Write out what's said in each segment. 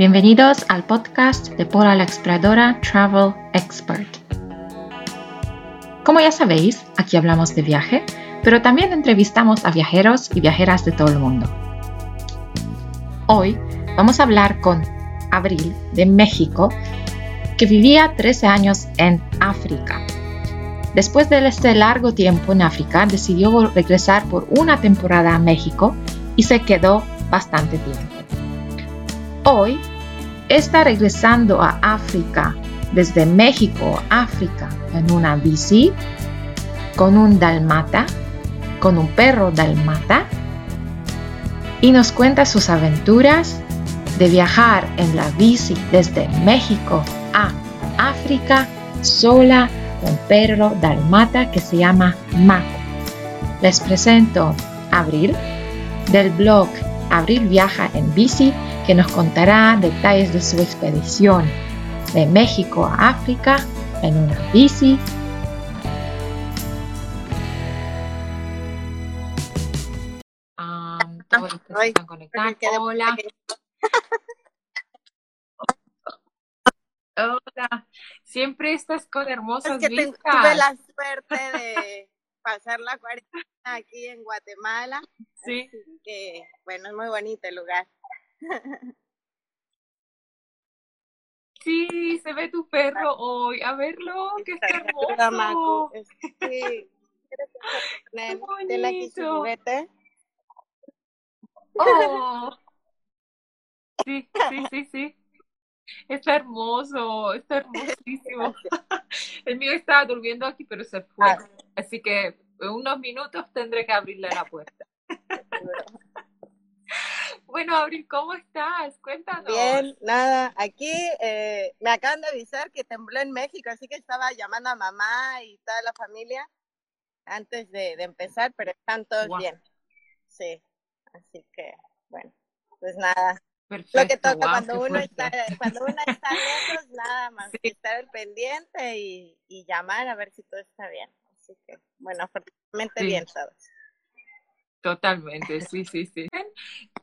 Bienvenidos al podcast de Pola la Exploradora Travel Expert. Como ya sabéis, aquí hablamos de viaje, pero también entrevistamos a viajeros y viajeras de todo el mundo. Hoy vamos a hablar con Abril de México, que vivía 13 años en África. Después de este largo tiempo en África, decidió regresar por una temporada a México y se quedó bastante tiempo. Hoy está regresando a África desde México África en una bici con un dalmata, con un perro dalmata y nos cuenta sus aventuras de viajar en la bici desde México a África sola con perro dalmata que se llama Mako. Les presento Abril del blog Abril Viaja en Bici que nos contará detalles de su expedición de México a África en una bici. Um, todos los que están conectados. Hola. Hola. Siempre estás con hermosas es que vistas. tuve la suerte de pasar la cuarentena aquí en Guatemala. Sí. Así que, bueno, es muy bonito el lugar. Sí, se ve tu perro hoy. A verlo, que está hermoso. Sí. Su bonito. juguete. Oh. Sí, sí, sí, sí. Está hermoso, está hermosísimo. El mío estaba durmiendo aquí, pero se fue. Ah. Así que en unos minutos tendré que abrirle la puerta. Bueno, Abril, ¿cómo estás? Cuéntanos. Bien, nada, aquí eh, me acaban de avisar que tembló en México, así que estaba llamando a mamá y toda la familia antes de, de empezar, pero están todos bien. Sí, así que, bueno, pues nada. Perfecto, Lo que toca cuando uno está, cuando uno está lejos, nada más Sí. que estar al pendiente y, y llamar a ver si todo está bien. Así que, bueno, afortunadamente Sí. bien todos. Totalmente, sí, sí, sí.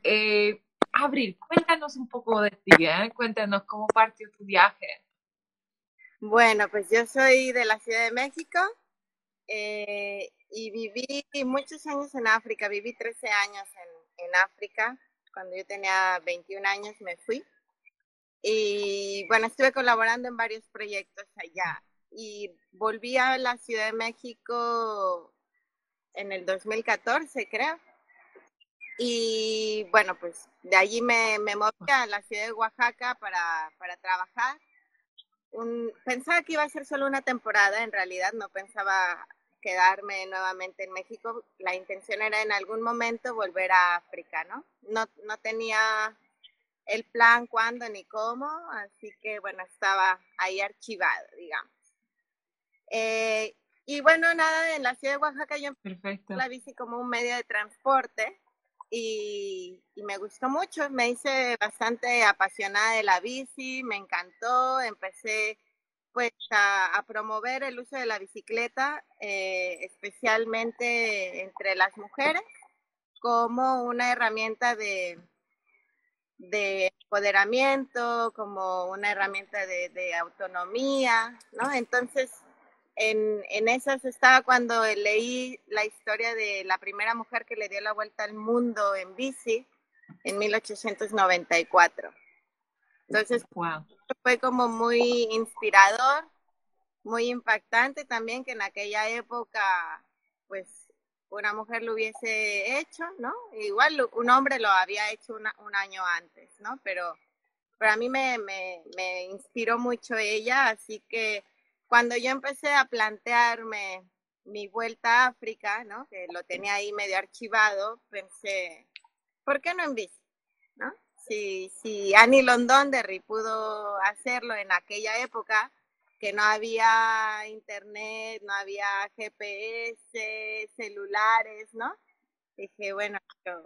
Eh, Abril, cuéntanos un poco de ti, ¿eh? Cuéntanos cómo partió tu viaje. Bueno, pues yo soy de la Ciudad de México eh, y viví muchos años en África, viví 13 años en, en África. Cuando yo tenía 21 años me fui y bueno, estuve colaborando en varios proyectos allá y volví a la Ciudad de México en el 2014, creo. Y bueno, pues de allí me, me moví a la ciudad de Oaxaca para, para trabajar. Un, pensaba que iba a ser solo una temporada, en realidad no pensaba quedarme nuevamente en México. La intención era en algún momento volver a África, ¿no? No, no tenía el plan cuándo ni cómo, así que bueno, estaba ahí archivado, digamos. Eh, y bueno, nada, en la ciudad de Oaxaca yo Perfecto. la bici como un medio de transporte y, y me gustó mucho, me hice bastante apasionada de la bici, me encantó, empecé pues a, a promover el uso de la bicicleta, eh, especialmente entre las mujeres, como una herramienta de, de empoderamiento, como una herramienta de, de autonomía, ¿no? Entonces, en, en esas estaba cuando leí la historia de la primera mujer que le dio la vuelta al mundo en bici en 1894. Entonces Wow. fue como muy inspirador, muy impactante también que en aquella época pues una mujer lo hubiese hecho, ¿no? Igual un hombre lo había hecho una, un año antes, ¿no? Pero, pero a mí me, me, me inspiró mucho ella, así que cuando yo empecé a plantearme mi vuelta a África, ¿no? Que lo tenía ahí medio archivado, pensé, ¿por qué no en bici? ¿No? Si, si Annie Londonderry pudo hacerlo en aquella época, que no había internet, no había GPS, celulares, ¿no? Dije, bueno, yo,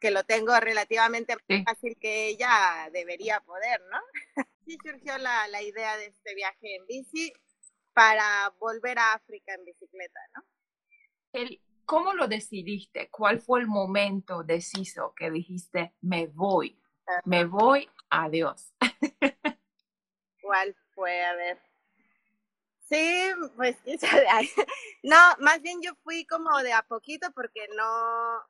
que lo tengo relativamente Sí. fácil que ella, debería poder, ¿no? Sí surgió la, la idea de este viaje en bici para volver a África en bicicleta, ¿no? El, ¿Cómo lo decidiste? ¿Cuál fue el momento deciso que dijiste, me voy me voy, adiós. ¿Cuál fue? A ver. Sí, pues no, más bien yo fui como de a poquito porque no,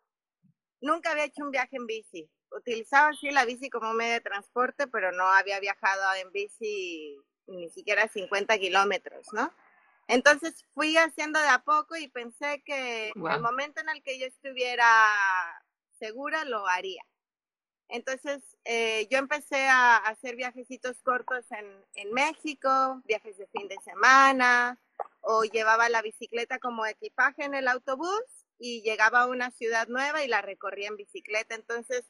nunca había hecho un viaje en bici. Utilizaba sí la bici como medio de transporte, pero no había viajado en bici ni siquiera 50 kilómetros, ¿no? Entonces fui haciendo de a poco y pensé que el momento en el que yo estuviera segura lo haría. Entonces eh, yo empecé a hacer viajecitos cortos en, en, México, viajes de fin de semana, o llevaba la bicicleta como equipaje en el autobús y llegaba a una ciudad nueva y la recorría en bicicleta. Entonces,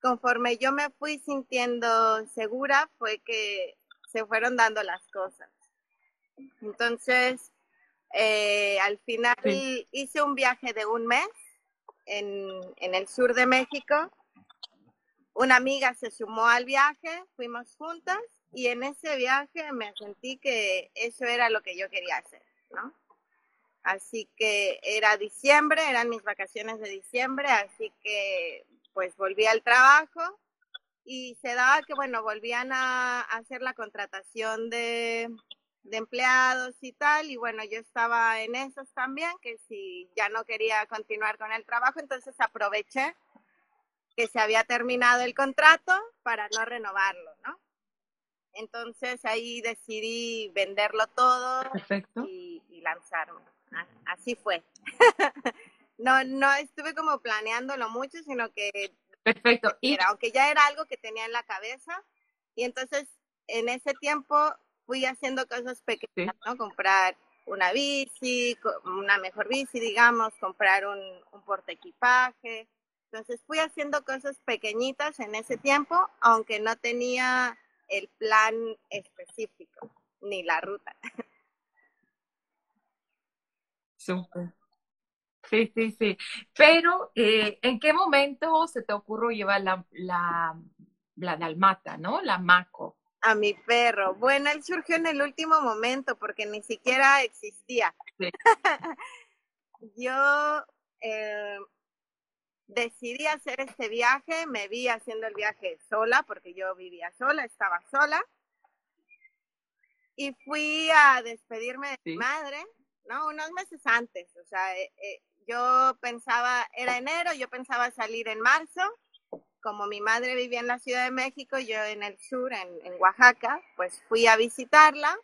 conforme yo me fui sintiendo segura, fue que se fueron dando las cosas. Entonces, eh, al final hice un viaje de un mes en, en, el sur de México. Una amiga se sumó al viaje, fuimos juntas y en ese viaje me sentí que eso era lo que yo quería hacer, ¿no? Así que era diciembre, eran mis vacaciones de diciembre, así que pues volví al trabajo y se daba que, bueno, volvían a hacer la contratación de, de empleados y tal, y bueno, yo estaba en esos también, que si ya no quería continuar con el trabajo, entonces aproveché que se había terminado el contrato para no renovarlo, ¿no? Entonces ahí decidí venderlo todo Y, y, lanzarme. Así fue. no, no estuve como planeándolo mucho, sino que Perfecto. Y... aunque ya era algo que tenía en la cabeza. Y entonces en ese tiempo fui haciendo cosas pequeñas, ¿no? Comprar una bici, una mejor bici, digamos, comprar un, un porte equipaje. Entonces fui haciendo cosas pequeñitas en ese tiempo, aunque no tenía el plan específico ni la ruta. Súper. Sí, sí, sí. Pero, eh, ¿en qué momento se te ocurrió llevar la, la, la dalmata, ¿no? La maco a mi perro. Bueno, él surgió en el último momento porque ni siquiera existía. Yo eh, decidí hacer este viaje, me vi haciendo el viaje sola porque yo vivía sola, estaba sola. Y fui a despedirme de mi madre, ¿no? Unos meses antes. O sea, eh, eh, yo pensaba, era enero, yo pensaba salir en marzo como mi madre vivía en la Ciudad de México, yo en el sur, en, Oaxaca, pues fui a visitarla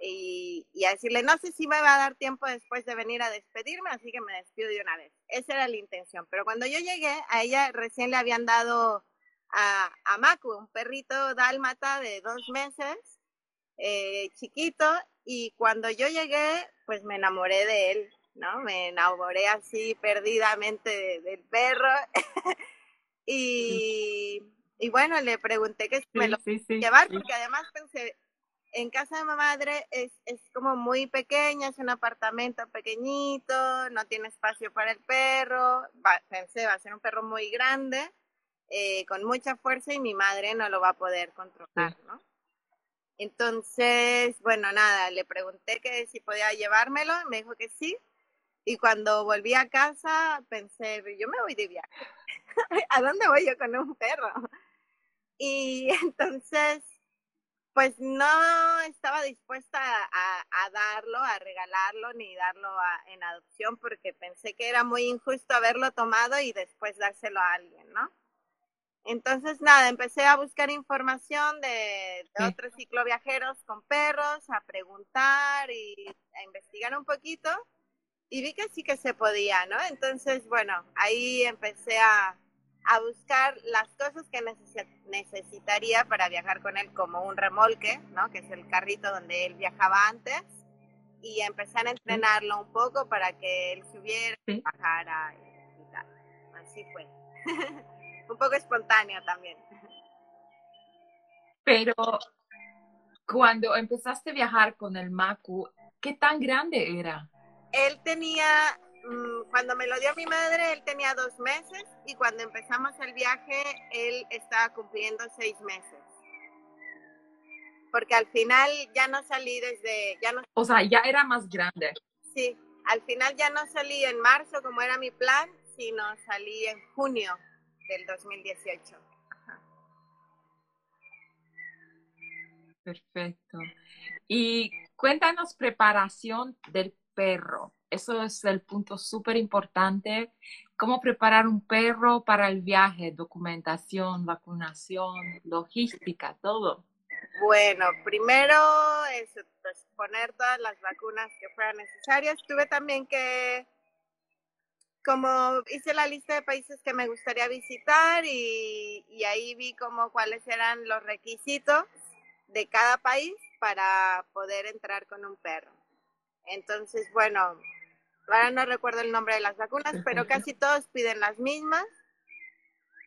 y, a decirle, no sé si me va a dar tiempo después de venir a despedirme, así que me despido de una vez. Esa era la intención. Pero cuando yo llegué, a ella recién le habían dado a, a un perrito dálmata de dos meses, eh, chiquito, y cuando yo llegué, pues me enamoré de él, ¿no? Me enamoré así perdidamente del perro. Y, y bueno, le pregunté que me lo sí, llevar, porque además pensé, en casa de mi madre es, es como muy pequeña, es un apartamento pequeñito, no tiene espacio para el perro, pensé, va a ser un perro muy grande, eh, con mucha fuerza y mi madre no lo va a poder controlar, ¿no? Entonces, bueno, nada, le pregunté que si podía llevármelo, me dijo que sí, y cuando volví a casa pensé, yo me voy de viaje. ¿a dónde voy yo con un perro? Y entonces, pues no estaba dispuesta a, darlo, a regalarlo, ni darlo en adopción, porque pensé que era muy injusto haberlo tomado y después dárselo a alguien, ¿no? Entonces, nada, empecé a buscar información de, de otros cicloviajeros con perros, a preguntar y a investigar un poquito y vi que sí que se podía, ¿no? Entonces, bueno, ahí empecé a, a buscar las cosas que necesitaría para viajar con él, como un remolque, ¿no? Que es el carrito donde él viajaba antes, y empecé a entrenarlo un poco para que él subiera, ¿Sí? bajara y tal. Así fue. un poco espontáneo también. Pero cuando empezaste a viajar con el Macu, ¿qué tan grande era? Él tenía, mm, cuando me lo dio mi madre, él tenía dos meses y cuando empezamos el viaje, él estaba cumpliendo seis meses. Porque al final ya no salí desde, ya no... O sea, ya era más grande. Sí, al final ya no salí en marzo como era mi plan, sino salí en junio del 2018. Perfecto. Y cuéntanos preparación del perro. Eso es el punto súper importante. ¿Cómo preparar un perro para el viaje? Documentación, vacunación, logística, todo. Bueno, primero es pues, poner todas las vacunas que fueran necesarias. Tuve también que, como hice la lista de países que me gustaría visitar y, y ahí vi como cuáles eran los requisitos de cada país para poder entrar con un perro. Entonces, bueno, ahora no recuerdo el nombre de las vacunas, pero casi todos piden las mismas.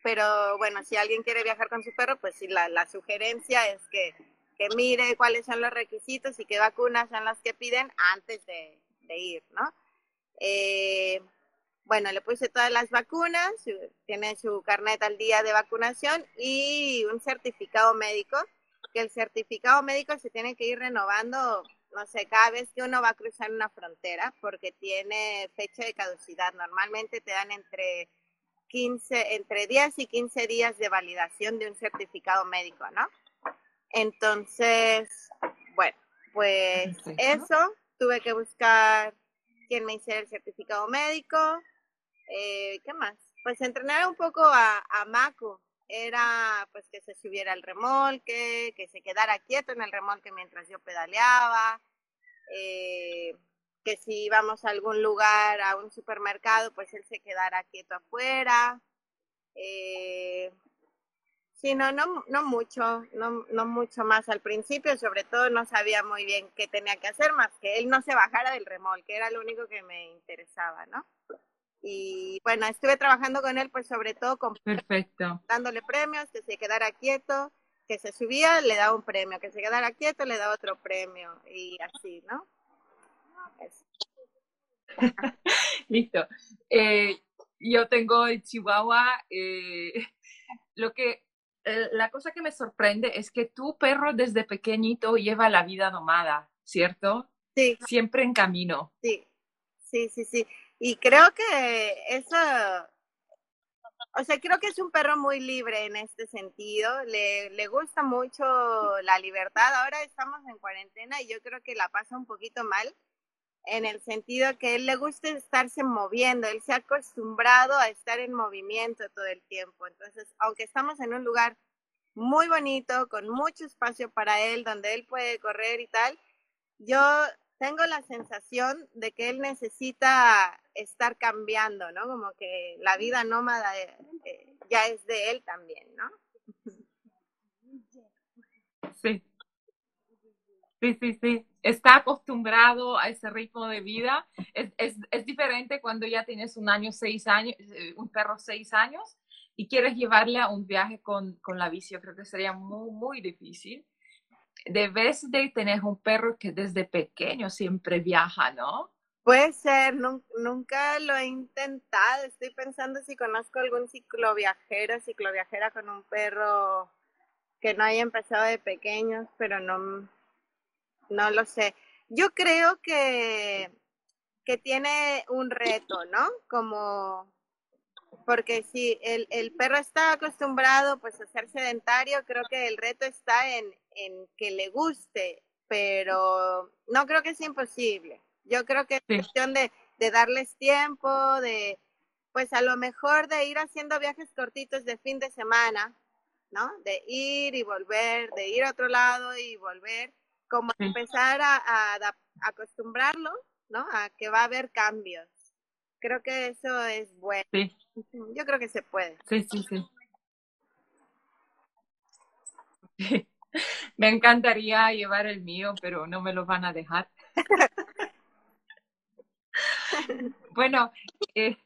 Pero bueno, si alguien quiere viajar con su perro, pues sí, la, la sugerencia es que, que, mire cuáles son los requisitos y qué vacunas son las que piden antes de, de ir, ¿no? Eh, bueno, le puse todas las vacunas, tiene su carnet al día de vacunación y un certificado médico que el certificado médico se tiene que ir renovando, no sé, cada vez que uno va a cruzar una frontera, porque tiene fecha de caducidad. Normalmente te dan entre 15, entre 10 y 15 días de validación de un certificado médico, ¿no? Entonces, bueno, pues eso, tuve que buscar quién me hiciera el certificado médico. Eh, ¿Qué más? Pues entrenar un poco a, a era pues que se subiera al remolque, que se quedara quieto en el remolque mientras yo pedaleaba, eh, que si íbamos a algún lugar, a un supermercado, pues él se quedara quieto afuera. Eh, sí, no, no, no mucho, no, no mucho más al principio, sobre todo no sabía muy bien qué tenía que hacer, más que él no se bajara del remolque, era lo único que me interesaba, ¿no? Y bueno, estuve trabajando con él pues sobre todo con Perfecto. dándole premios, que se quedara quieto, que se subía, le daba un premio, que se quedara quieto, le daba otro premio y así, ¿no? Listo. Eh, yo tengo el Chihuahua, eh, lo que, eh, la cosa que me sorprende es que tu perro desde pequeñito lleva la vida nomada, ¿cierto? Sí. Siempre en camino. Sí, sí, sí, sí. Y creo que eso, o sea, creo que es un perro muy libre en este sentido. Le, le gusta mucho la libertad. Ahora estamos en cuarentena y yo creo que la pasa un poquito mal en el sentido que él le gusta estarse moviendo, él se ha acostumbrado a estar en movimiento todo el tiempo. Entonces, aunque estamos en un lugar muy bonito, con mucho espacio para él, donde él puede correr y tal, yo tengo la sensación de que él necesita estar cambiando, ¿no? Como que la vida nómada eh, eh, ya es de él también, ¿no? Sí. Sí, sí, sí. Está acostumbrado a ese ritmo de vida. Es, es, es diferente cuando ya tienes un año, seis años, eh, un perro seis años y quieres llevarle a un viaje con, con la bici. Yo creo que sería muy, muy difícil debes de tener un perro que desde pequeño siempre viaja, ¿no? Puede ser, nunca lo he intentado. Estoy pensando si conozco algún cicloviajero, cicloviajera con un perro que no haya empezado de pequeños, pero no, no lo sé. Yo creo que, que tiene un reto, ¿no? Como porque si el, el, perro está acostumbrado pues a ser sedentario, creo que el reto está en, en, que le guste, pero no creo que sea imposible. Yo creo que es cuestión de, de darles tiempo, de pues a lo mejor de ir haciendo viajes cortitos de fin de semana, ¿no? De ir y volver, de ir a otro lado y volver, como empezar a, a, a acostumbrarlo, ¿no? A que va a haber cambios. Creo que eso es bueno. Sí. Yo creo que se puede. Sí, sí, sí. Me encantaría llevar el mío, pero no me lo van a dejar. bueno, eh,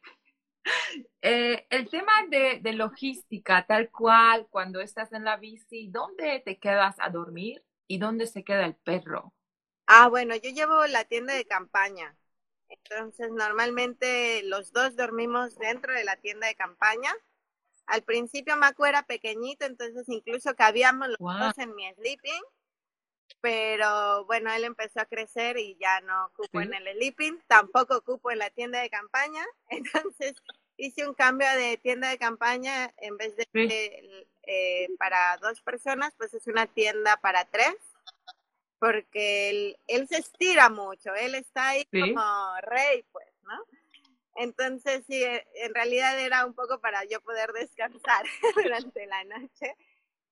eh, el tema de, de, logística, tal cual, cuando estás en la bici, ¿dónde te quedas a dormir y dónde se queda el perro? Ah, bueno, yo llevo la tienda de campaña. Entonces, normalmente los dos dormimos dentro de la tienda de campaña. Al principio Macu era pequeñito, entonces incluso cabíamos los wow. dos en mi sleeping. Pero bueno, él empezó a crecer y ya no cupo ¿Sí? en el sleeping, tampoco cupo en la tienda de campaña. Entonces hice un cambio de tienda de campaña en vez de sí. eh, para dos personas, pues es una tienda para tres. porque él, él se estira mucho, él está ahí como rey, pues, ¿no? Entonces, sí, en realidad era un poco para yo poder descansar durante la noche.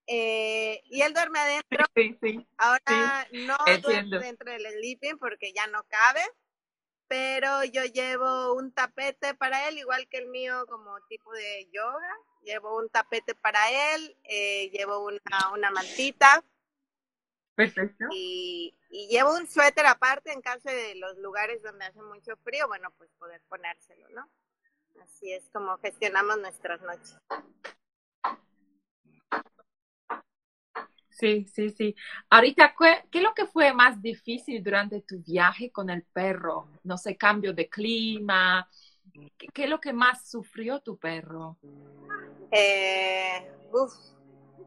Eh, y él duerme adentro. Sí, sí. Ahora no duerme dentro del sleeping porque ya no cabe, pero yo llevo un tapete para él, igual que el mío como tipo de yoga. Llevo un tapete para él, eh, llevo una, una mantita Perfecto. Y, llevo un suéter aparte en caso de los lugares donde hace mucho frío, bueno, pues poder ponérselo, ¿no? Así es como gestionamos nuestras noches. Sí, sí, sí. Ahorita, ¿qué, es lo que fue más difícil durante tu viaje con el perro? No sé, cambio de clima. ¿Qué, es lo que más sufrió tu perro? Eh,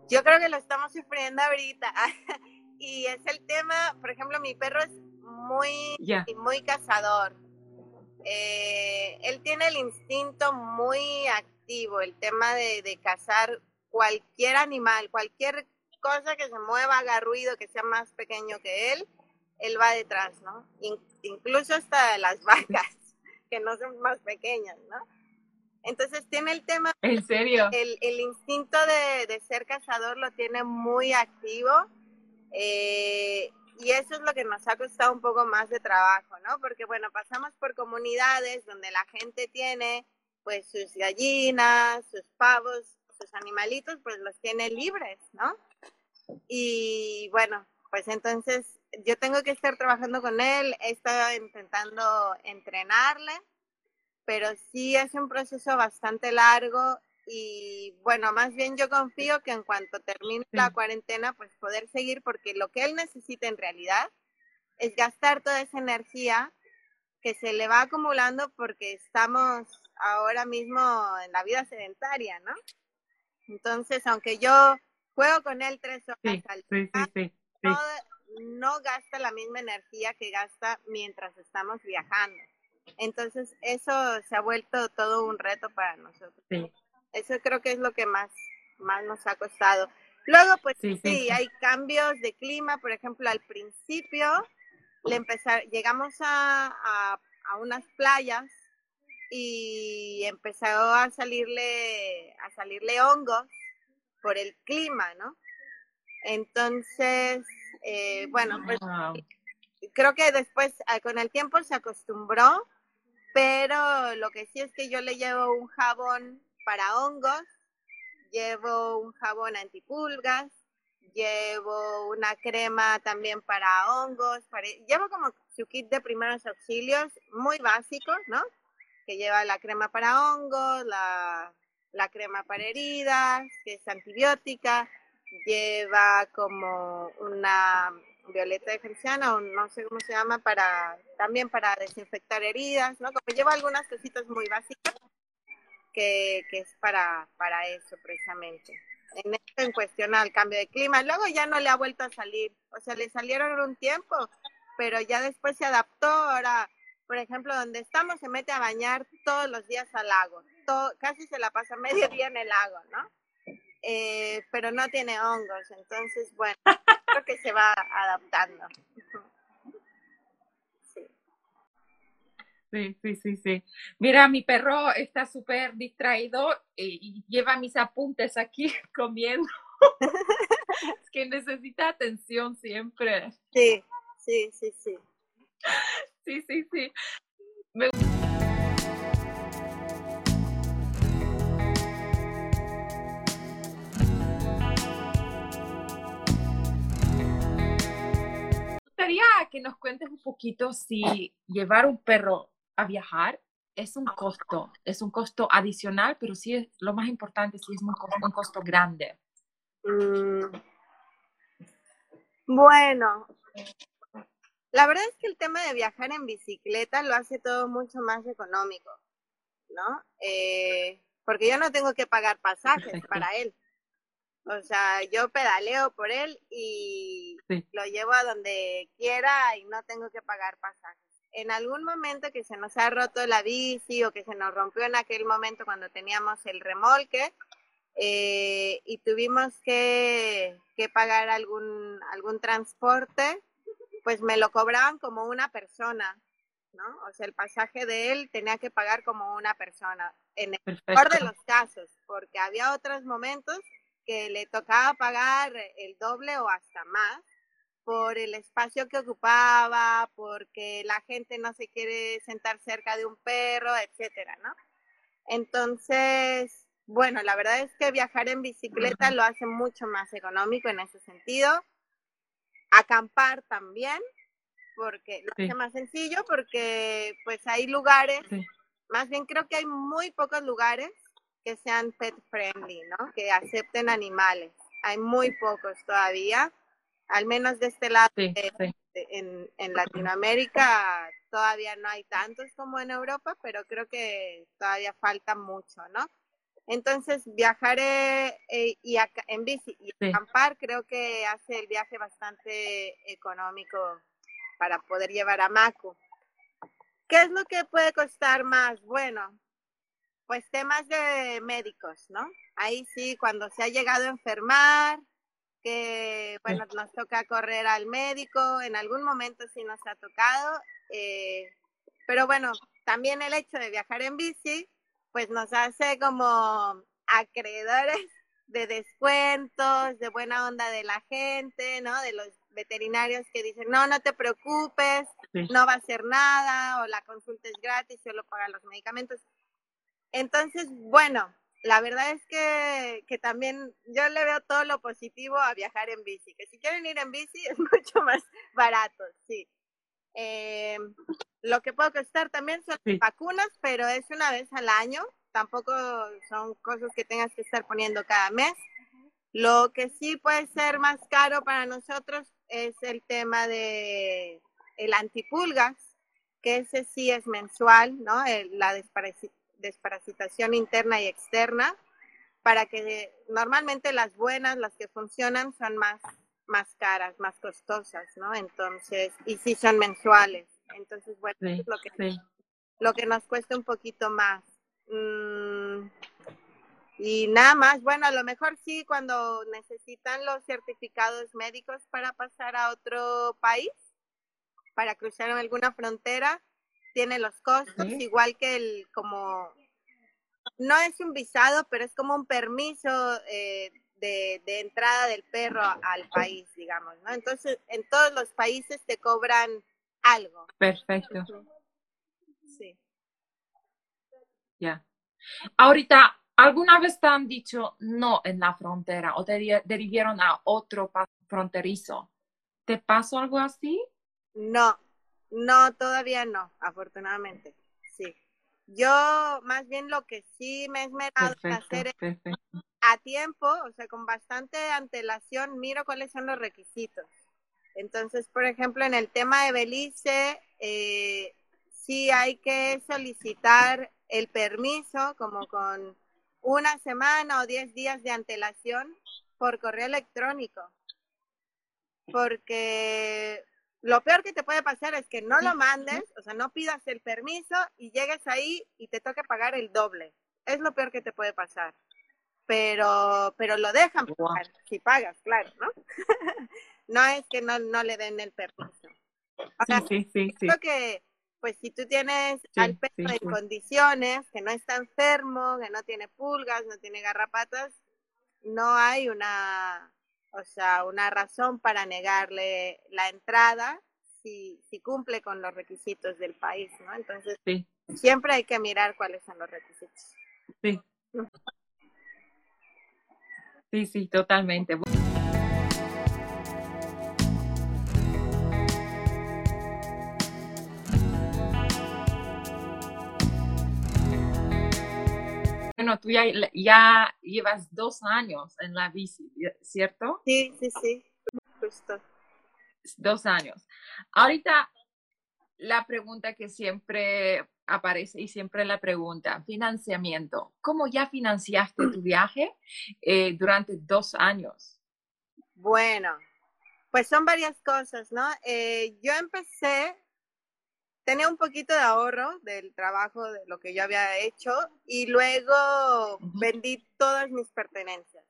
yo creo que lo estamos sufriendo ahorita. y es el tema, por ejemplo, mi perro es muy, muy cazador. Eh, él tiene el instinto muy activo, el tema de, cazar cualquier animal, cualquier cosa que se mueva, haga ruido, que sea más pequeño que él, él va detrás, ¿no? incluso hasta las vacas, que no son más pequeñas, ¿no? Entonces tiene el tema... ¿En serio? El, el instinto de, de, ser cazador lo tiene muy activo eh, y eso es lo que nos ha costado un poco más de trabajo, ¿no? Porque bueno, pasamos por comunidades donde la gente tiene pues sus gallinas, sus pavos, sus animalitos, pues los tiene libres, ¿no? Y bueno, pues entonces yo tengo que estar trabajando con él, he estado intentando entrenarle, pero sí es un proceso bastante largo y bueno, más bien yo confío que en cuanto termine la cuarentena, pues poder seguir, porque lo que él necesita en realidad es gastar toda esa energía que se le va acumulando porque estamos ahora mismo en la vida sedentaria, ¿no? Entonces, aunque yo juego con él tres horas al día, no, no gasta la misma energía que gasta mientras estamos viajando. Entonces, eso se ha vuelto todo un reto para nosotros. Eso creo que es lo que más, más nos ha costado. Luego, pues sí, hay cambios de clima. Por ejemplo, al principio le empezar, llegamos a, a, unas playas y empezó a salirle, a salirle hongos por el clima, ¿no? Entonces, eh, bueno, pues creo que después ah, con el tiempo se acostumbró, pero lo que sí es que yo le llevo un jabón para hongos, llevo un jabón antipulgas, llevo una crema también para hongos, llevo como su kit de primeros auxilios muy básico, ¿no? Que lleva la crema para hongos, la, crema para heridas, que es antibiótica, lleva como una violeta de gerciana o no sé cómo se llama para también para desinfectar heridas, ¿no? Como lleva algunas cositas muy básicas que, es para, para eso precisamente. En esto en cuestión al cambio de clima. Luego ya no le ha vuelto a salir. O sea, le salieron un tiempo, pero ya después se adaptó. Ahora, por ejemplo, donde estamos se mete a bañar todos los días al lago. Todo, casi se la pasa medio día en el lago, ¿no? Eh, pero no tiene hongos. Entonces, bueno, creo que se va adaptando. Sí, sí, sí, sí. Mira, mi perro está súper distraído y, lleva mis apuntes aquí comiendo. es que necesita atención siempre. Sí, sí, sí, sí. Sí, sí, sí. Gustaría que nos cuentes un poquito si llevar un perro a viajar es un costo, es un costo adicional, pero sí es lo más importante, sí es un costo, un costo grande. Mm. Bueno, la verdad es que el tema de viajar en bicicleta lo hace todo mucho más económico, ¿no? Eh, porque yo no tengo que pagar pasajes para él. O sea, yo pedaleo por él y lo llevo a donde quiera y no tengo que pagar pasajes. En algún momento que se nos ha roto la bici o que se nos rompió en aquel momento cuando teníamos el remolque eh, y tuvimos que, pagar algún, algún transporte, pues me lo cobraban como una persona, ¿no? O sea, el pasaje de él tenía que pagar como una persona, en el mejor de los casos, porque había otros momentos que le tocaba pagar el doble o hasta más por el espacio que ocupaba, porque la gente no se quiere sentar cerca de un perro, etcétera, ¿no? Entonces, bueno, la verdad es que viajar en bicicleta lo hace mucho más económico en ese sentido. Acampar también, porque lo hace más sencillo, porque pues hay lugares, más bien creo que hay muy pocos lugares que sean pet friendly, ¿no? Que acepten animales. Hay muy pocos todavía, al menos de este lado. en, en Latinoamérica todavía no hay tantos como en Europa, pero creo que todavía falta mucho, ¿no? Entonces, viajar eh, y en bici y acampar creo que hace el viaje bastante económico para poder llevar a Macu. ¿Qué es lo que puede costar más? Bueno, pues temas de médicos, ¿no? Ahí sí, cuando se ha llegado a enfermar, que, bueno, nos toca correr al médico, en algún momento sí nos ha tocado, eh, pero bueno, también el hecho de viajar en bici, pues nos hace como acreedores de descuentos, de buena onda de la gente, ¿no? De los veterinarios que dicen, no, no te preocupes, no va a ser nada, o la consulta es gratis, solo pagan los medicamentos. Entonces, bueno, la verdad es que, que, también yo le veo todo lo positivo a viajar en bici, que si quieren ir en bici es mucho más barato, sí. Eh, lo que puede costar también son vacunas, pero es una vez al año, tampoco son cosas que tengas que estar poniendo cada mes. Lo que sí puede ser más caro para nosotros es el tema de el antipulgas, que ese sí es mensual, ¿no? la desparasitación interna y externa, para que normalmente las buenas, las que funcionan, son más más caras, más costosas, ¿no? Entonces, y sí son mensuales. Entonces, bueno, es lo que, lo que nos cuesta un poquito más. Mm, y nada más, bueno, a lo mejor sí cuando necesitan los certificados médicos para pasar a otro país, para cruzar alguna frontera, tiene los costos, igual que el como, no es un visado, pero es como un permiso eh, de, entrada del perro al país, digamos, ¿no? Entonces, en todos los países te cobran algo. Perfecto. Sí. Ya. Ahorita, ¿alguna vez te han dicho no en la frontera o te derivieron a otro fronterizo? ¿Te pasó algo así? No, no, todavía no, afortunadamente. Sí. Yo más bien lo que sí me he esmerado en hacer es a tiempo, o sea, con bastante antelación, miro cuáles son los requisitos. Entonces, por ejemplo, en el tema de Belice, eh, sí hay que solicitar el permiso como con una semana o diez días de antelación por correo electrónico. Porque lo peor que te puede pasar es que no lo mandes, o sea, no pidas el permiso y llegues ahí y te toque pagar el doble. Es lo peor que te puede pasar pero, pero lo dejan pagar, si pagas, claro, ¿no? no es que no, no le den el permiso. sí, sí, sí, Creo que, pues, si tú tienes al perro en condiciones, que no está enfermo, que no tiene pulgas, no tiene garrapatas, no hay una, o sea, una razón para negarle la entrada si, si cumple con los requisitos del país, ¿no? Entonces, siempre hay que mirar cuáles son los requisitos. Sí. Sí, sí, totalmente. Bueno, tú ya, ya llevas dos años en la bici, ¿cierto? Sí, sí, sí, justo. Dos años. Ahorita la pregunta que siempre aparece y siempre la pregunta, financiamiento. ¿Cómo ya financiaste tu viaje eh, durante dos años? Bueno, pues son varias cosas, ¿no? Eh, yo empecé, tenía un poquito de ahorro del trabajo, de lo que yo había hecho, y luego vendí todas mis pertenencias,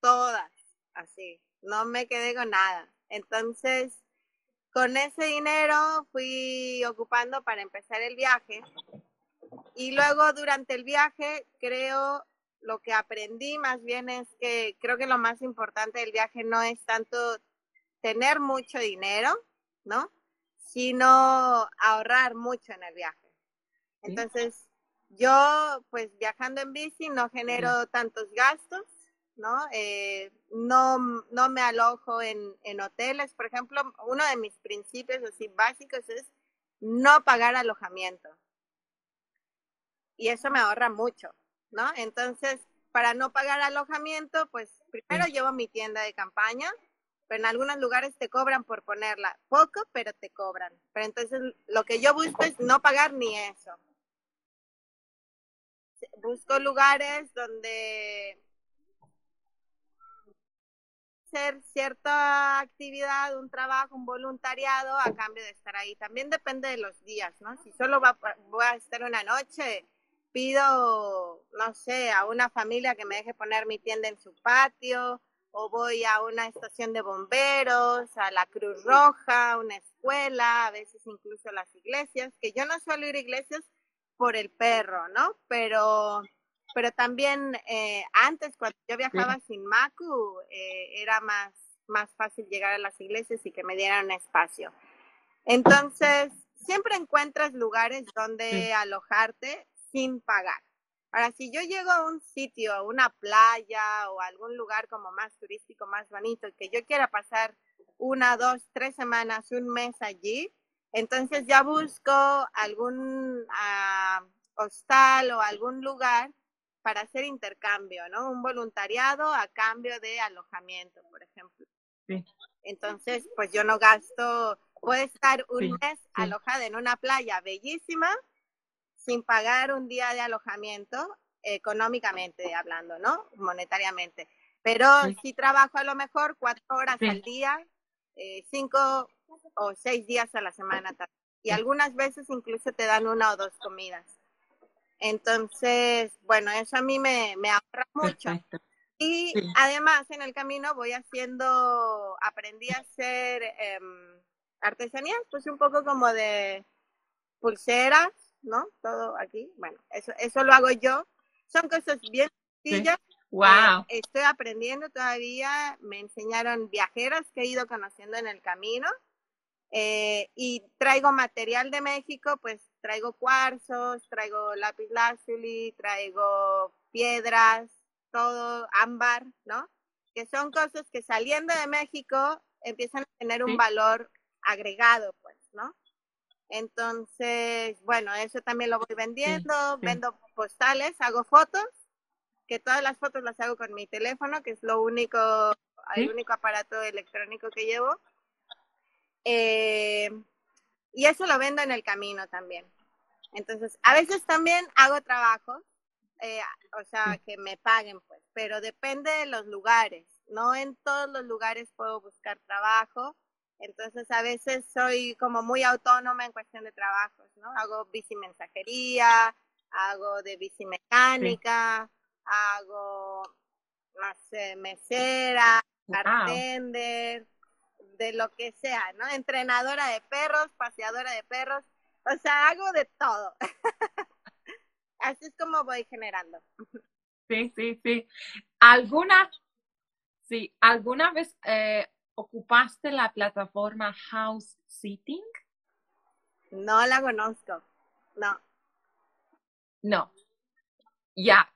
todas, así, no me quedé con nada. Entonces, con ese dinero fui ocupando para empezar el viaje y luego durante el viaje creo lo que aprendí más bien es que creo que lo más importante del viaje no es tanto tener mucho dinero, ¿no? Sino ahorrar mucho en el viaje. Entonces, yo pues viajando en bici no genero tantos gastos, ¿no? Eh, no, no me alojo en, en hoteles. Por ejemplo, uno de mis principios así básicos es no pagar alojamiento. Y eso me ahorra mucho, ¿no? Entonces, para no pagar alojamiento, pues primero llevo mi tienda de campaña, pero en algunos lugares te cobran por ponerla. Poco, pero te cobran. Pero entonces lo que yo busco es no pagar ni eso. Busco lugares donde hacer cierta actividad, un trabajo, un voluntariado a cambio de estar ahí. También depende de los días, ¿no? Si solo va, voy a estar una noche, pido, no sé, a una familia que me deje poner mi tienda en su patio, o voy a una estación de bomberos, a la Cruz Roja, a una escuela, a veces incluso las iglesias, que yo no suelo ir a iglesias por el perro, ¿no? Pero, pero también eh, antes, cuando yo viajaba sin Macu, eh, era más, más fácil llegar a las iglesias y que me dieran espacio. Entonces, siempre encuentras lugares donde alojarte sin pagar. Ahora, si yo llego a un sitio, a una playa o algún lugar como más turístico, más bonito, que yo quiera pasar una, dos, tres semanas, un mes allí, entonces ya busco algún uh, hostal o algún lugar para hacer intercambio, ¿no? Un voluntariado a cambio de alojamiento, por ejemplo. Sí. Entonces, pues yo no gasto, puedo estar un mes alojada en una playa bellísima sin pagar un día de alojamiento, económicamente hablando, ¿no? Monetariamente. Pero si trabajo a lo mejor cuatro horas al día, eh, cinco o seis días a la semana. Y algunas veces incluso te dan una o dos comidas. Entonces, bueno, eso a mí me, me ahorra mucho. Y además en el camino voy haciendo, aprendí a hacer em, artesanías, pues un poco como de pulseras, ¿no? Todo aquí. Bueno, eso, eso lo hago yo. Son cosas bien sencillas. Wow. estoy aprendiendo todavía. Me enseñaron viajeras que he ido conociendo en el camino. Eh, y traigo material de México, pues traigo cuarzos, traigo lápiz lazuli, traigo piedras, todo ámbar, ¿no? Que son cosas que saliendo de México empiezan a tener un valor agregado, pues, ¿no? Entonces, bueno, eso también lo voy vendiendo, vendo postales, hago fotos, que todas las fotos las hago con mi teléfono, que es lo único, el único aparato electrónico que llevo. Eh, y eso lo vendo en el camino también. Entonces, a veces también hago trabajos, eh, o sea, que me paguen, pues, pero depende de los lugares. No en todos los lugares puedo buscar trabajo entonces a veces soy como muy autónoma en cuestión de trabajos, ¿no? Hago bici mensajería, hago de bici mecánica, hago, no sé, mesera, bartender, de lo que sea, ¿no? Entrenadora de perros, paseadora de perros, o sea, hago de todo. Así es como voy generando. Sí, sí, sí. ¿Alguna, sí, alguna vez eh, ¿Ocupaste la plataforma House Sitting? No la conozco, no. No. Ya.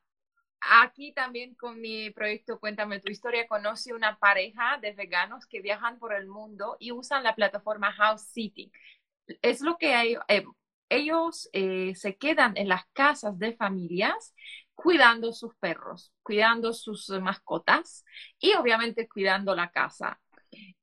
Aquí también con mi proyecto Cuéntame tu historia conocí una pareja de veganos que viajan por el mundo y usan la plataforma House Sitting. Es lo que hay, eh, ellos eh, se quedan en las casas de familias cuidando sus perros, cuidando sus mascotas y obviamente cuidando la casa.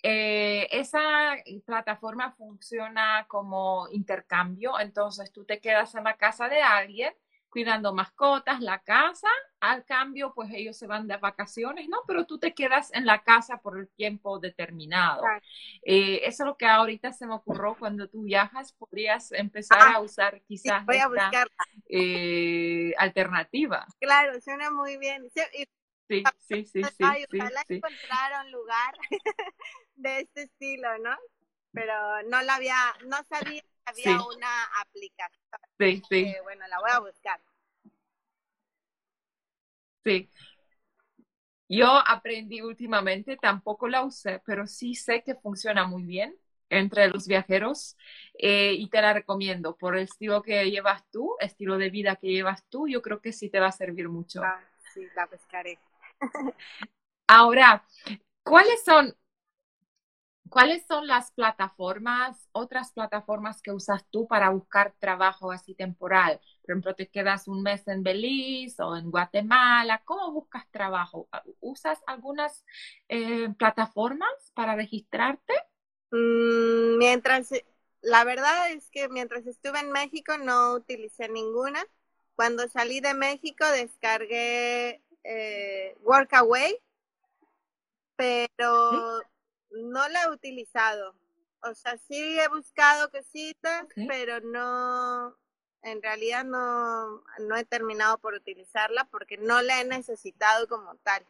Eh, esa plataforma funciona como intercambio, entonces tú te quedas en la casa de alguien cuidando mascotas, la casa, al cambio pues ellos se van de vacaciones, ¿no? Pero tú te quedas en la casa por el tiempo determinado. Eh, eso es lo que ahorita se me ocurrió cuando tú viajas, podrías empezar a usar quizás esta eh, alternativa. Claro, suena muy bien. Sí, sí, sí, sí. ojalá sí, encontrar un lugar de este estilo, ¿no? pero no la había, no sabía que había una aplicación. Sí, sí. bueno, la voy a buscar. Sí. Yo aprendí últimamente, tampoco la usé, pero sí sé que funciona muy bien entre los viajeros eh, y te la recomiendo por el estilo que llevas tú, estilo de vida que llevas tú, yo creo que sí te va a servir mucho. Ah, sí, la pescaré. Ahora, ¿cuáles son ¿Cuáles son las plataformas, otras plataformas que usas tú para buscar trabajo así temporal? Por ejemplo, te quedas un mes en Belice o en Guatemala. ¿Cómo buscas trabajo? ¿Usas algunas eh, plataformas para registrarte? Mm, mientras, la verdad es que mientras estuve en México no utilicé ninguna. Cuando salí de México descargué eh, Workaway, pero no la he utilizado. O sea, sí he buscado cositas, pero no, en realidad no, no he terminado por utilizarla porque no la he necesitado como tal.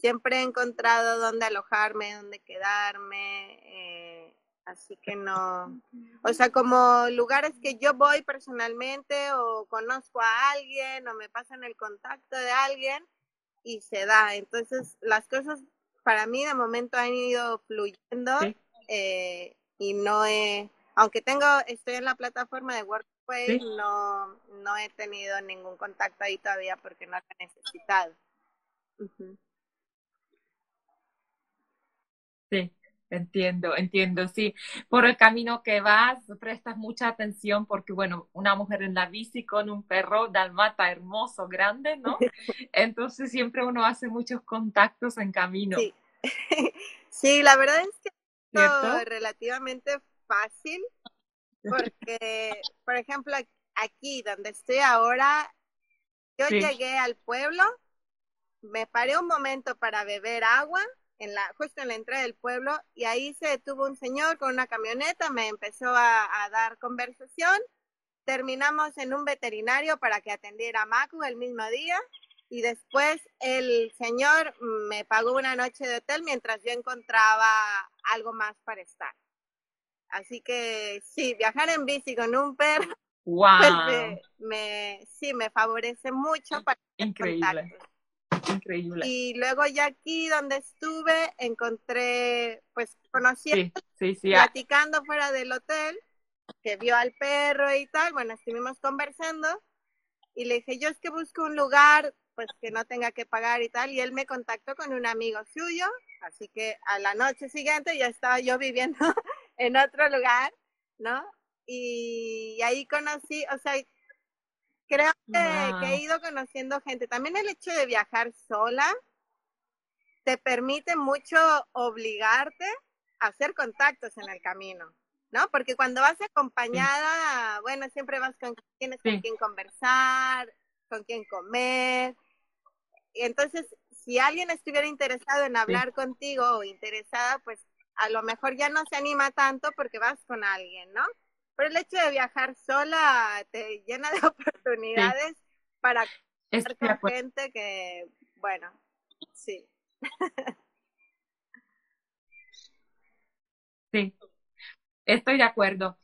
Siempre he encontrado dónde alojarme, dónde quedarme, eh, así que no. O sea, como lugares que yo voy personalmente o conozco a alguien o me pasan el contacto de alguien y se da. Entonces, las cosas para mí de momento han ido fluyendo eh, y no he, aunque tengo, estoy en la plataforma de Workplace, no, no he tenido ningún contacto ahí todavía porque no lo he necesitado. Sí. Entiendo, entiendo, sí. Por el camino que vas, prestas mucha atención porque, bueno, una mujer en la bici con un perro dalmata hermoso, grande, ¿no? Entonces siempre uno hace muchos contactos en camino. Sí, sí la verdad es que es relativamente fácil porque, por ejemplo, aquí donde estoy ahora, yo llegué al pueblo, me paré un momento para beber agua en la, justo en la entrada del pueblo, y ahí se detuvo un señor con una camioneta, me empezó a, dar conversación, terminamos en un veterinario para que atendiera a Macu el mismo día, y después el señor me pagó una noche de hotel mientras yo encontraba algo más para estar. Así que sí, viajar en bici con un perro, wow. Pues me, sí, me favorece mucho para Increíble. Increíble. Y luego ya aquí donde estuve, encontré, pues conocí, platicando fuera del hotel, que vio al perro y tal, bueno, estuvimos conversando y le dije, yo es que busco un lugar pues que no tenga que pagar y tal, y él me contactó con un amigo suyo, así que a la noche siguiente ya estaba yo viviendo en otro lugar, ¿no? Y ahí conocí, o sea, creo que, he ido conociendo gente. También el hecho de viajar sola te permite mucho obligarte a hacer contactos en el camino, ¿no? Porque cuando vas acompañada, bueno, siempre vas con tienes con quien conversar, con quien comer. Y entonces, si alguien estuviera interesado en hablar contigo o interesada, pues a lo mejor ya no se anima tanto porque vas con alguien, ¿no? Pero el hecho de viajar sola te llena de oportunidades para estar con gente que, bueno, sí. Sí, estoy de acuerdo.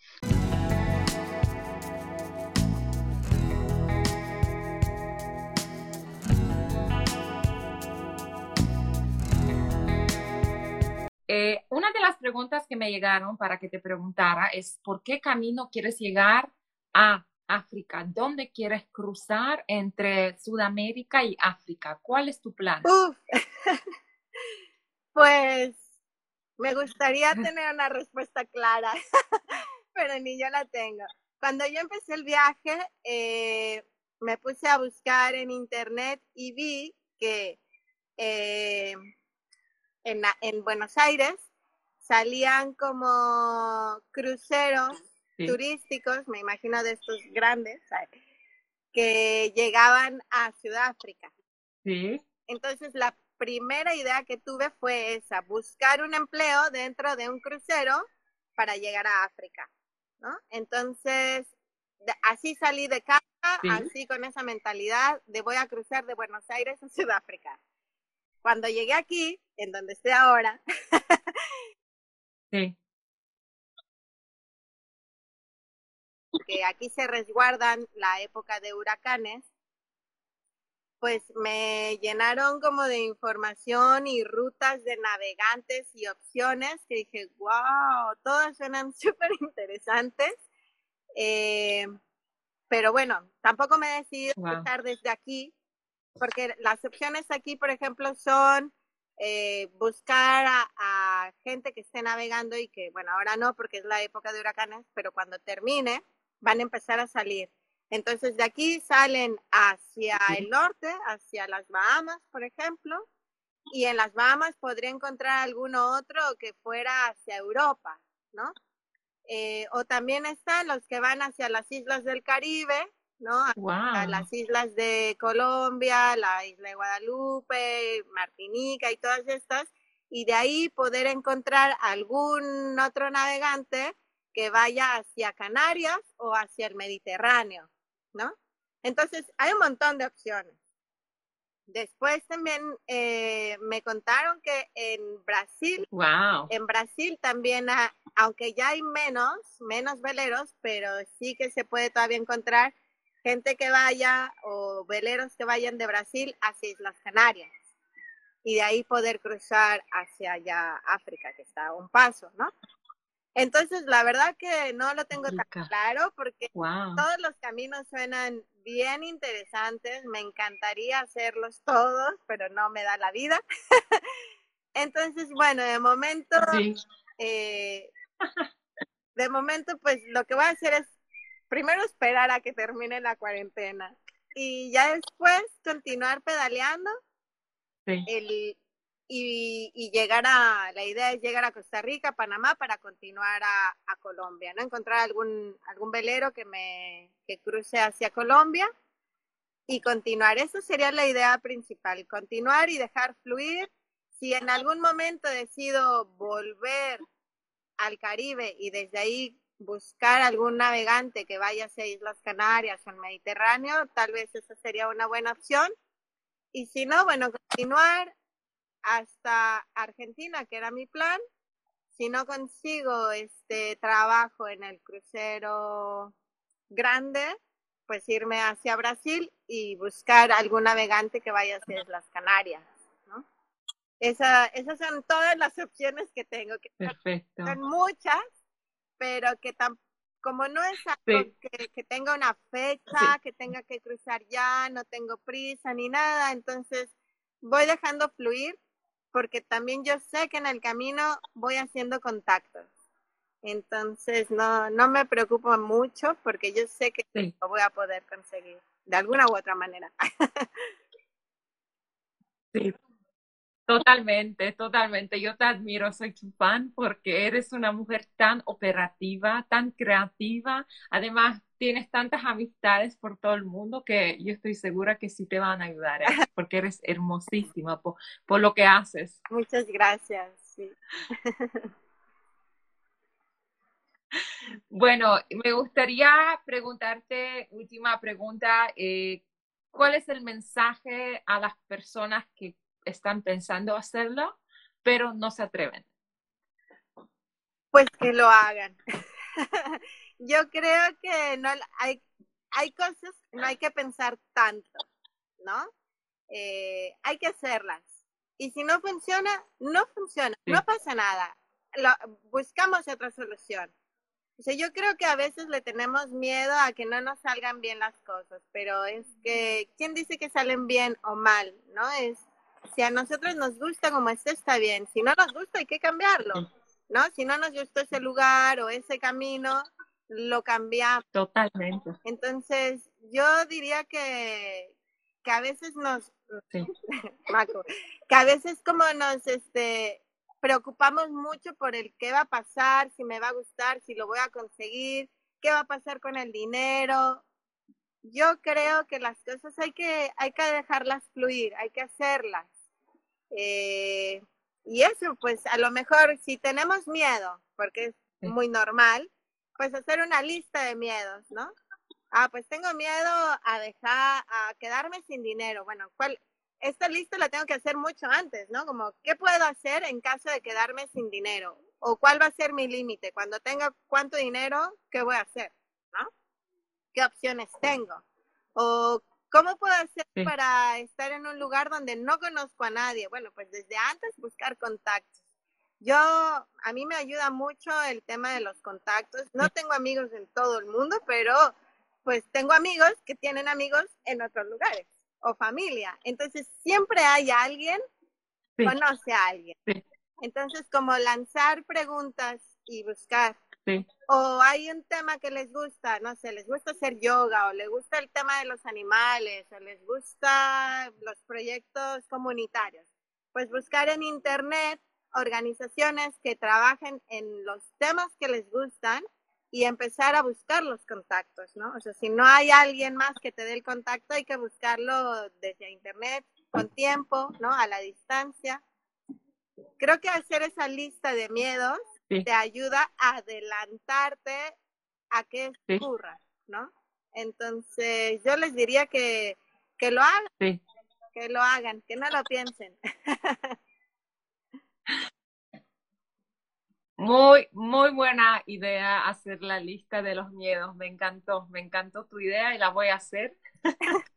Eh, una de las preguntas que me llegaron para que te preguntara es, ¿por qué camino quieres llegar a África? ¿Dónde quieres cruzar entre Sudamérica y África? ¿Cuál es tu plan? pues me gustaría tener una respuesta clara, pero ni yo la tengo. Cuando yo empecé el viaje, eh, me puse a buscar en internet y vi que eh, en, Buenos Aires salían como cruceros turísticos, me imagino de estos grandes, que llegaban a Sudáfrica. Sí. Entonces la primera idea que tuve fue esa, buscar un empleo dentro de un crucero para llegar a África, ¿no? Entonces, así salí de casa, así con esa mentalidad de voy a cruzar de Buenos Aires a Sudáfrica. Cuando llegué aquí, en donde estoy ahora, sí. que aquí se resguardan la época de huracanes, pues me llenaron como de información y rutas de navegantes y opciones que dije, wow, todas suenan súper interesantes. Eh, pero bueno, tampoco me he decidido estar desde aquí, porque las opciones aquí, por ejemplo, son eh, buscar a, gente que esté navegando y que, bueno, ahora no porque es la época de huracanes, pero cuando termine van a empezar a salir. Entonces de aquí salen hacia el norte, hacia las Bahamas, por ejemplo, y en las Bahamas podría encontrar alguno otro que fuera hacia Europa, ¿no? Eh, o también están los que van hacia las islas del Caribe, ¿no? A las islas de Colombia, la isla de Guadalupe, Martinica y todas estas, y de ahí poder encontrar algún otro navegante que vaya hacia Canarias o hacia el Mediterráneo, ¿no? Entonces, hay un montón de opciones. Después también eh, me contaron que en Brasil, wow. en Brasil también, aunque ya hay menos, menos veleros, pero sí que se puede todavía encontrar gente que vaya o veleros que vayan de Brasil hacia Islas Canarias y de ahí poder cruzar hacia allá África, que está a un paso, ¿no? Entonces, la verdad que no lo tengo tan claro porque todos los caminos suenan bien interesantes, me encantaría hacerlos todos, pero no me da la vida. Entonces, bueno, de momento, eh, de momento, pues lo que voy a hacer es primero esperar a que termine la cuarentena y ya después continuar pedaleando el, y, llegar a, la idea es llegar a Costa Rica, Panamá, para continuar a, Colombia, ¿no? Encontrar algún, algún velero que me que cruce hacia Colombia y continuar. Esa sería la idea principal, continuar y dejar fluir. Si en algún momento decido volver al Caribe y desde ahí buscar algún navegante que vaya hacia Islas Canarias o el Mediterráneo, tal vez esa sería una buena opción. Y si no, bueno, continuar hasta Argentina, que era mi plan. Si no consigo este trabajo en el crucero grande, pues irme hacia Brasil y buscar algún navegante que vaya hacia las Canarias, ¿no? Esa, esas son todas las opciones que tengo, que son muchas, pero que como no es algo que, que, tenga una fecha, que tenga que cruzar ya, no tengo prisa ni nada, entonces voy dejando fluir porque también yo sé que en el camino voy haciendo contactos. Entonces no, no me preocupo mucho porque yo sé que lo voy a poder conseguir de alguna u otra manera. sí, totalmente, totalmente. Yo te admiro, soy tu fan porque eres una mujer tan operativa, tan creativa. Además, tienes tantas amistades por todo el mundo que yo estoy segura que sí te van a ayudar, ¿eh? porque eres hermosísima por, por, lo que haces. Muchas gracias. Bueno, me gustaría preguntarte, última pregunta, eh, ¿cuál es el mensaje a las personas que están pensando hacerlo, pero no se atreven? Pues que lo hagan. yo creo que no hay, hay cosas que no hay que pensar tanto, ¿no? Eh, hay que hacerlas. Y si no funciona, no funciona, no pasa nada. buscamos otra solución. O sea, yo creo que a veces le tenemos miedo a que no nos salgan bien las cosas, pero es que, ¿quién dice que salen bien o mal? ¿No? Es, si a nosotros nos gusta como este, está bien. Si no nos gusta, hay que cambiarlo, ¿no? Si no nos gusta ese lugar o ese camino, lo cambiamos. Totalmente. Entonces, yo diría que, que a veces nos, que a veces como nos este, preocupamos mucho por el qué va a pasar, si me va a gustar, si lo voy a conseguir, qué va a pasar con el dinero. Yo creo que las cosas hay que, hay que dejarlas fluir, hay que hacerlas. Eh, y eso, pues a lo mejor si tenemos miedo, porque es muy normal, pues hacer una lista de miedos, ¿no? Ah, pues tengo miedo a dejar, a quedarme sin dinero. Bueno, ¿cuál? Esta lista la tengo que hacer mucho antes, ¿no? Como, ¿qué puedo hacer en caso de quedarme sin dinero? ¿O cuál va a ser mi límite? Cuando tenga cuánto dinero, ¿qué voy a hacer? ¿No? qué opciones tengo. O cómo puedo hacer para estar en un lugar donde no conozco a nadie. Bueno, pues desde antes buscar contactos. Yo, a mí me ayuda mucho el tema de los contactos. No tengo amigos en todo el mundo, pero pues tengo amigos que tienen amigos en otros lugares o familia. Entonces siempre hay alguien, conoce a alguien. Entonces como lanzar preguntas y buscar. O hay un tema que les gusta, no sé, les gusta hacer yoga o les gusta el tema de los animales o les gusta los proyectos comunitarios. Pues buscar en internet organizaciones que trabajen en los temas que les gustan y empezar a buscar los contactos, ¿no? O sea, si no hay alguien más que te dé el contacto, hay que buscarlo desde internet, con tiempo, ¿no? A la distancia. Creo que hacer esa lista de miedos te ayuda a adelantarte a que ocurra, ¿no? Entonces, yo les diría que, que lo hagan, que lo hagan, que no lo piensen. Muy, muy buena idea hacer la lista de los miedos. Me encantó, me encantó tu idea y la voy a hacer.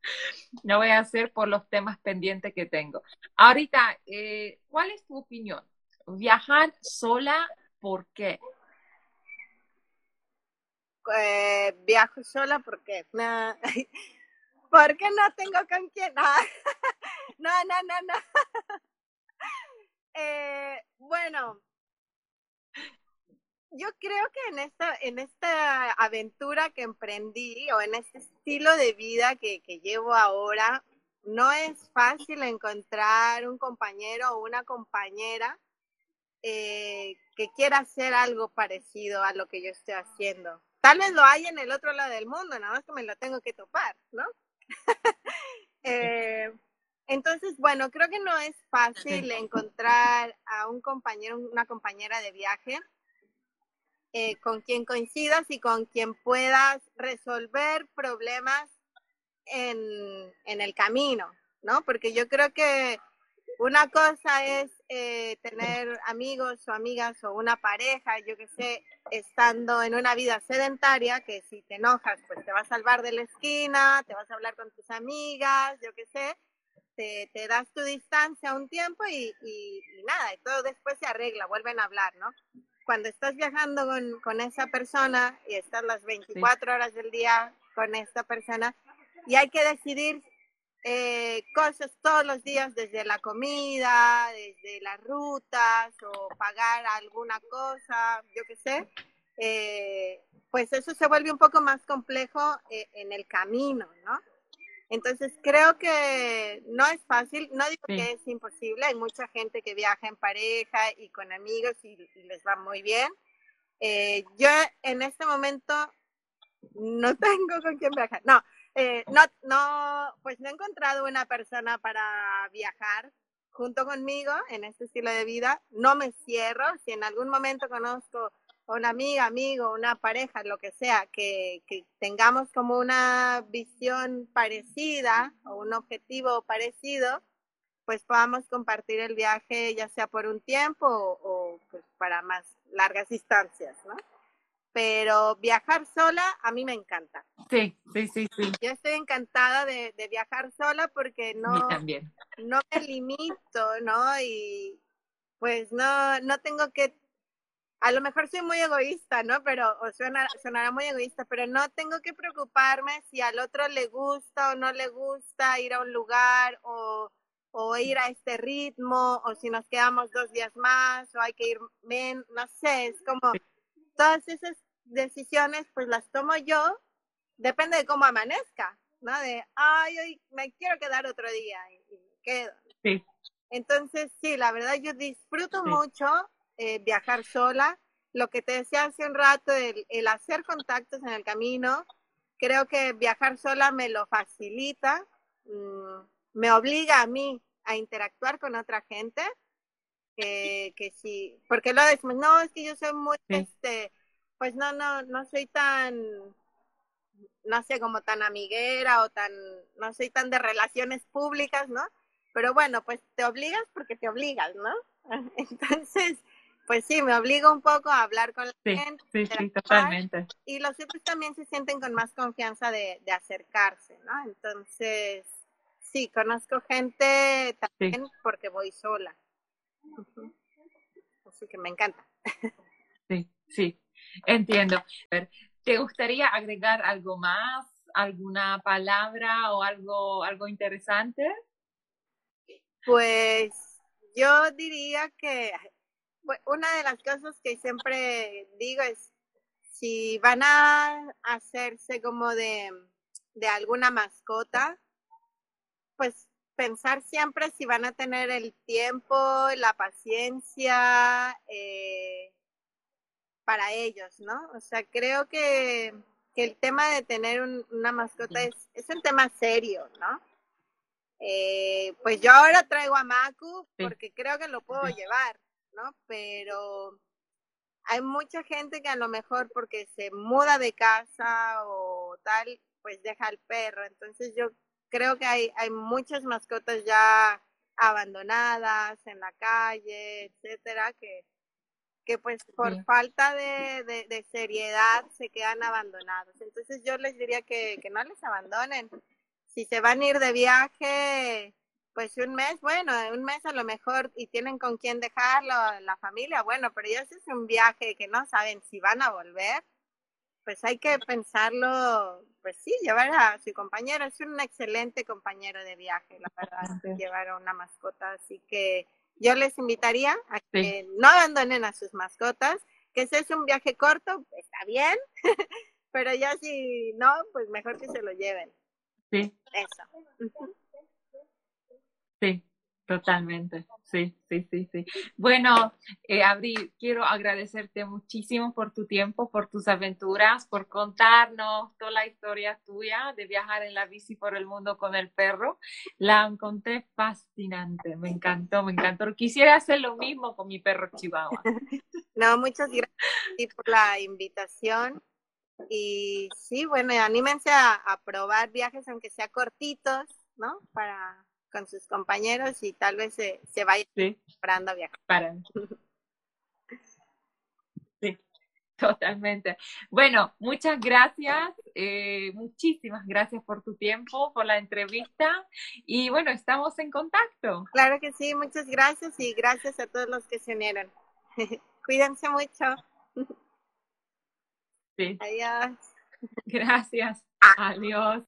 la voy a hacer por los temas pendientes que tengo. Ahorita, eh, ¿cuál es tu opinión? ¿Viajar sola? ¿Por qué? Eh, viajo sola porque no, porque no tengo con quién. No, no, no, no. Eh, bueno, yo creo que en esta, en esta aventura que emprendí o en este estilo de vida que, que llevo ahora, no es fácil encontrar un compañero o una compañera eh, que quiera hacer algo parecido a lo que yo estoy haciendo. Tal vez lo hay en el otro lado del mundo, nada más que me lo tengo que topar, ¿no? eh, entonces, bueno, creo que no es fácil encontrar a un compañero, una compañera de viaje eh, con quien coincidas y con quien puedas resolver problemas en, en, el camino, ¿no? Porque yo creo que una cosa es eh, tener amigos o amigas o una pareja, yo que sé, estando en una vida sedentaria, que si te enojas, pues te vas a salvar de la esquina, te vas a hablar con tus amigas, yo que sé, te, te das tu distancia un tiempo y, y, y, nada, y todo después se arregla, vuelven a hablar, ¿no? cuando estás viajando con, con, esa persona y estás las 24 horas del día con esta persona y hay que decidir eh, cosas todos los días, desde la comida, desde las rutas o pagar alguna cosa, yo qué sé, eh, pues eso se vuelve un poco más complejo eh, en el camino, ¿no? Entonces creo que no es fácil, no digo que es imposible, hay mucha gente que viaja en pareja y con amigos y, les va muy bien. Eh, yo en este momento no tengo con quién viajar, no, eh, no, no, pues no he encontrado una persona para viajar junto conmigo en este estilo de vida, no me cierro, si en algún momento conozco una amiga, amigo, una pareja, lo que sea, que, tengamos como una visión parecida o un objetivo parecido, pues podamos compartir el viaje ya sea por un tiempo o, o pues para más largas distancias, ¿no? Pero viajar sola a mí me encanta. Sí, sí, sí, sí. Yo estoy encantada de, de viajar sola porque no, no me limito, ¿no? Y pues no, no tengo que a lo mejor soy muy egoísta, ¿no? Pero, o suena, sonará muy egoísta, pero no tengo que preocuparme si al otro le gusta o no le gusta ir a un lugar o, o ir a este ritmo, o si nos quedamos dos días más, o hay que ir, men, no sé, es como todas esas decisiones, pues las tomo yo, depende de cómo amanezca, ¿no? De, ay, hoy me quiero quedar otro día y, y me quedo. Sí. Entonces, sí, la verdad yo disfruto sí. mucho eh, viajar sola. Lo que te decía hace un rato, el, el, hacer contactos en el camino, creo que viajar sola me lo facilita, mmm, me obliga a mí a interactuar con otra gente, que, que sí, porque lo decimos, no, es que yo soy muy, sí. este, pues no, no, no soy tan, no sé, como tan amiguera o tan, no soy tan de relaciones públicas, ¿no? Pero bueno, pues te obligas porque te obligas, ¿no? Entonces, pues sí, me obliga un poco a hablar con la gente. Sí, sí, totalmente. Y los otros también se sienten con más confianza de, de acercarse, ¿no? Entonces, sí, conozco gente también porque voy sola. Así que me encanta. Sí, sí, entiendo. ¿Te gustaría agregar algo más? ¿Alguna palabra o algo, algo interesante? Pues yo diría que una de las cosas que siempre digo es, si van a hacerse como de, de alguna mascota, pues pensar siempre si van a tener el tiempo, la paciencia eh, para ellos, ¿no? O sea, creo que, que el tema de tener una mascota es, es un tema serio, ¿no? Eh, pues yo ahora traigo a Maku porque creo que lo puedo llevar, ¿no? Pero hay mucha gente que a lo mejor porque se muda de casa o tal, pues deja al perro. Entonces yo creo que hay, hay muchas mascotas ya abandonadas en la calle, etcétera, que, que pues por falta de, de, seriedad se quedan abandonados. Entonces yo les diría que, que no les abandonen. Si se van a ir de viaje, pues un mes, bueno, un mes a lo mejor y tienen con quién dejarlo, la familia, bueno, pero ya es un viaje que no saben si van a volver, pues hay que pensarlo, pues sí, llevar a su compañero, es un excelente compañero de viaje, la verdad, llevar a una mascota, así que yo les invitaría a que no abandonen a sus mascotas, que si es un viaje corto, está bien, pero ya si no, pues mejor que se lo lleven. Sí. Eso. Sí, Totalmente, sí, sí, sí, sí. Bueno, eh, Abril, quiero agradecerte muchísimo por tu tiempo, por tus aventuras, por contarnos toda la historia tuya de viajar en la bici por el mundo con el perro. La encontré fascinante, me encantó, me encantó. Quisiera hacer lo mismo con mi perro Chihuahua. No, muchas gracias por la invitación. Y sí, bueno, anímense a, a probar viajes, aunque sea cortitos, ¿no? Para con sus compañeros y tal vez se, se vaya preparando a viajar. Para. Sí, totalmente. Bueno, muchas gracias, eh, muchísimas gracias por tu tiempo, por la entrevista y bueno, estamos en contacto. Claro que sí, muchas gracias y gracias a todos los que se unieron. Cuídense mucho. Sí. Adiós. Gracias. Ah. Adiós.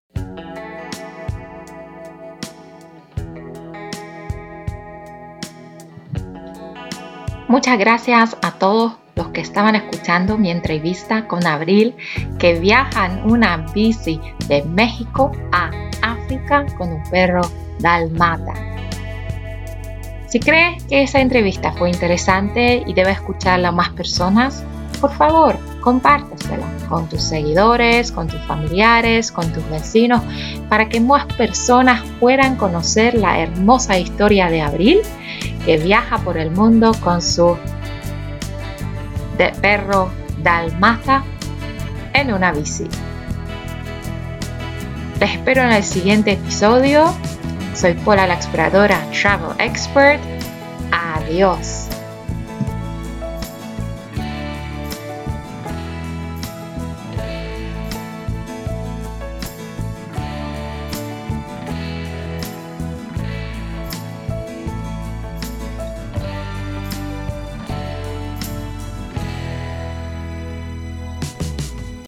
Muchas gracias a todos los que estaban escuchando mi entrevista con Abril, que viaja una bici de México a África con un perro dalmata. Si crees que esa entrevista fue interesante y debe escucharla más personas, por favor, compártesela con tus seguidores, con tus familiares, con tus vecinos, para que más personas puedan conocer la hermosa historia de Abril que viaja por el mundo con su de perro dalmata en una bici. Te espero en el siguiente episodio. Soy Paula la exploradora Travel Expert. Adiós.